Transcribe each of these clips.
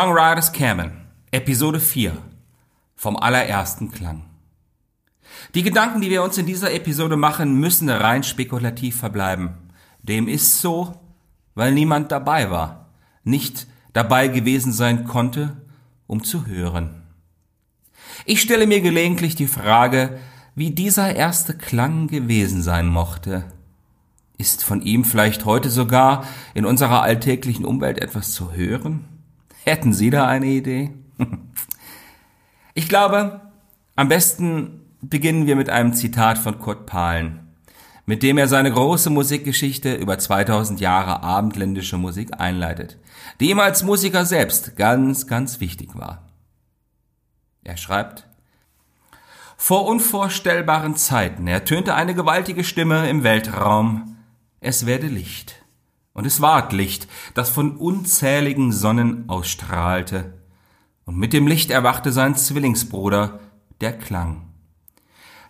Songwriter's Cabin, Episode 4 vom allerersten Klang. Die Gedanken, die wir uns in dieser Episode machen, müssen rein spekulativ verbleiben. Dem ist so, weil niemand dabei war, nicht dabei gewesen sein konnte, um zu hören. Ich stelle mir gelegentlich die Frage, wie dieser erste Klang gewesen sein mochte. Ist von ihm vielleicht heute sogar in unserer alltäglichen Umwelt etwas zu hören? Hätten Sie da eine Idee? Ich glaube, am besten beginnen wir mit einem Zitat von Kurt Pahlen, mit dem er seine große Musikgeschichte über 2000 Jahre abendländische Musik einleitet, die ihm als Musiker selbst ganz, ganz wichtig war. Er schreibt, vor unvorstellbaren Zeiten ertönte eine gewaltige Stimme im Weltraum, es werde Licht. Und es ward Licht, das von unzähligen Sonnen ausstrahlte. Und mit dem Licht erwachte sein Zwillingsbruder, der Klang.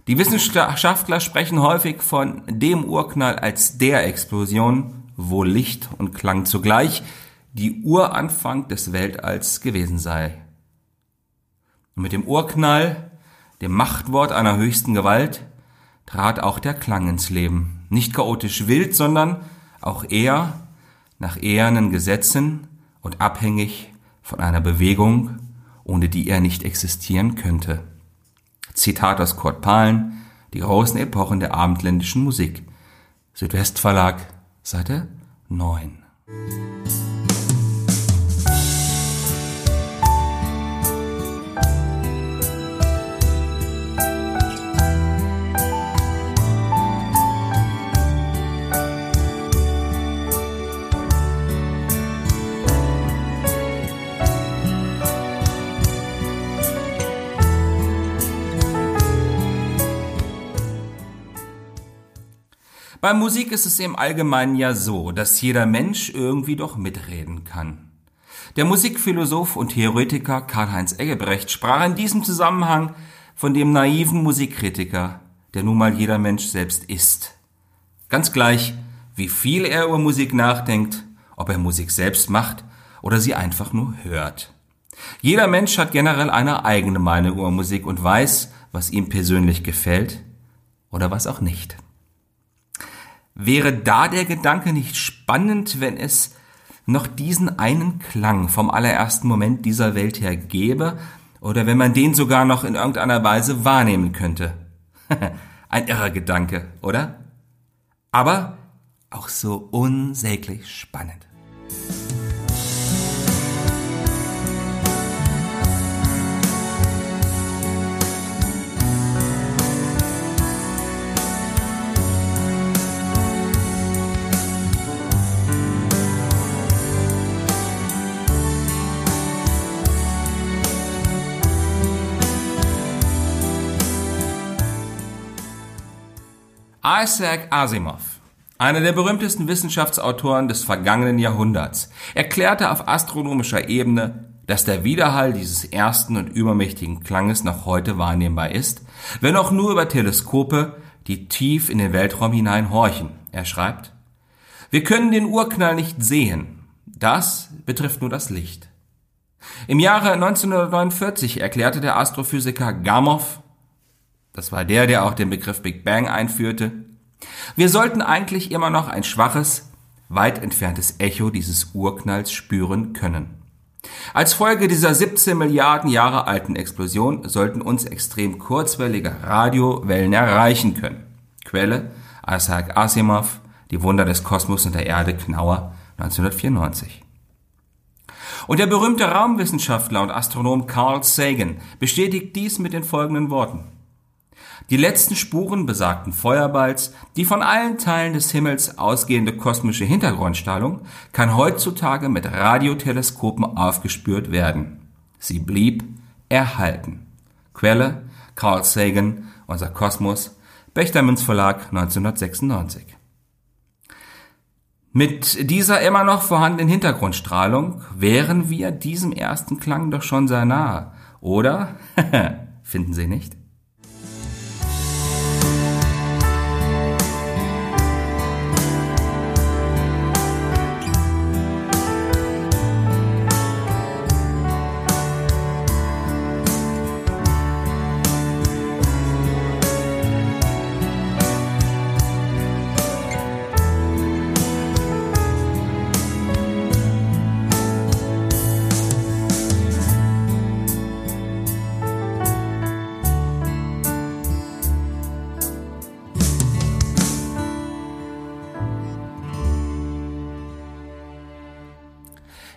Die Wissenschaftler sprechen häufig von dem Urknall als der Explosion, wo Licht und Klang zugleich die Uranfang des Weltalls gewesen sei. Und mit dem Urknall, dem Machtwort einer höchsten Gewalt, trat auch der Klang ins Leben. Nicht chaotisch wild, sondern auch er nach ehernen Gesetzen und abhängig von einer Bewegung, ohne die er nicht existieren könnte. Zitat aus Kurt Pahlen, die großen Epochen der abendländischen Musik. Südwestverlag, Seite 9. Bei Musik ist es im Allgemeinen ja so, dass jeder Mensch irgendwie doch mitreden kann. Der Musikphilosoph und Theoretiker Karl-Heinz Eggebrecht sprach in diesem Zusammenhang von dem naiven Musikkritiker, der nun mal jeder Mensch selbst ist. Ganz gleich, wie viel er über Musik nachdenkt, ob er Musik selbst macht oder sie einfach nur hört. Jeder Mensch hat generell eine eigene Meinung über Musik und weiß, was ihm persönlich gefällt oder was auch nicht. Wäre da der Gedanke nicht spannend, wenn es noch diesen einen Klang vom allerersten Moment dieser Welt her gäbe, oder wenn man den sogar noch in irgendeiner Weise wahrnehmen könnte? Ein irrer Gedanke, oder? Aber auch so unsäglich spannend. Isaac Asimov, einer der berühmtesten Wissenschaftsautoren des vergangenen Jahrhunderts, erklärte auf astronomischer Ebene, dass der Widerhall dieses ersten und übermächtigen Klanges noch heute wahrnehmbar ist, wenn auch nur über Teleskope, die tief in den Weltraum hinein horchen. Er schreibt, wir können den Urknall nicht sehen. Das betrifft nur das Licht. Im Jahre 1949 erklärte der Astrophysiker Gamow, das war der, der auch den Begriff Big Bang einführte, wir sollten eigentlich immer noch ein schwaches, weit entferntes Echo dieses Urknalls spüren können. Als Folge dieser 17 Milliarden Jahre alten Explosion sollten uns extrem kurzwellige Radiowellen erreichen können. Quelle Isaac Asimov, Die Wunder des Kosmos und der Erde, Knauer, 1994. Und der berühmte Raumwissenschaftler und Astronom Carl Sagan bestätigt dies mit den folgenden Worten. Die letzten Spuren besagten Feuerballs, die von allen Teilen des Himmels ausgehende kosmische Hintergrundstrahlung, kann heutzutage mit Radioteleskopen aufgespürt werden. Sie blieb erhalten. Quelle Carl Sagan, Unser Kosmos, Bechtermünz Verlag 1996. Mit dieser immer noch vorhandenen Hintergrundstrahlung wären wir diesem ersten Klang doch schon sehr nahe, oder? Finden Sie nicht?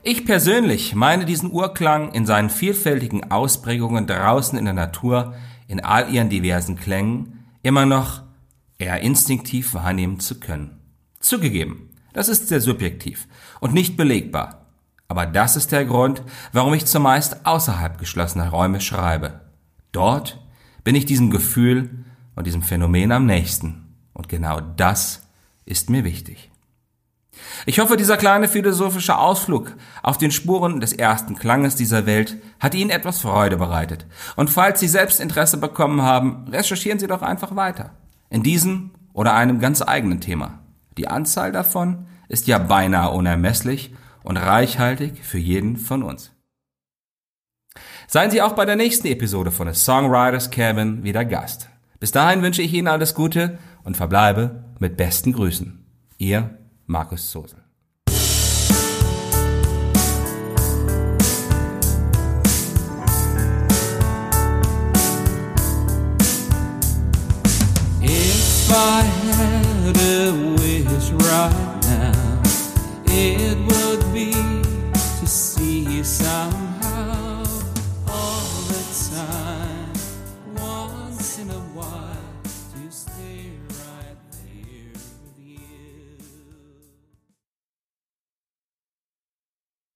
Ich persönlich meine diesen Urklang in seinen vielfältigen Ausprägungen draußen in der Natur, in all ihren diversen Klängen, immer noch eher instinktiv wahrnehmen zu können. Zugegeben, das ist sehr subjektiv und nicht belegbar. Aber das ist der Grund, warum ich zumeist außerhalb geschlossener Räume schreibe. Dort bin ich diesem Gefühl und diesem Phänomen am nächsten. Und genau das ist mir wichtig. Ich hoffe, dieser kleine philosophische Ausflug auf den Spuren des ersten Klanges dieser Welt hat Ihnen etwas Freude bereitet. Und falls Sie selbst Interesse bekommen haben, recherchieren Sie doch einfach weiter. In diesem oder einem ganz eigenen Thema. Die Anzahl davon ist ja beinahe unermesslich und reichhaltig für jeden von uns. Seien Sie auch bei der nächsten Episode von A Songwriters Cabin wieder Gast. Bis dahin wünsche ich Ihnen alles Gute und verbleibe mit besten Grüßen. Ihr Markus Sosel. If I had a wish right now, it would.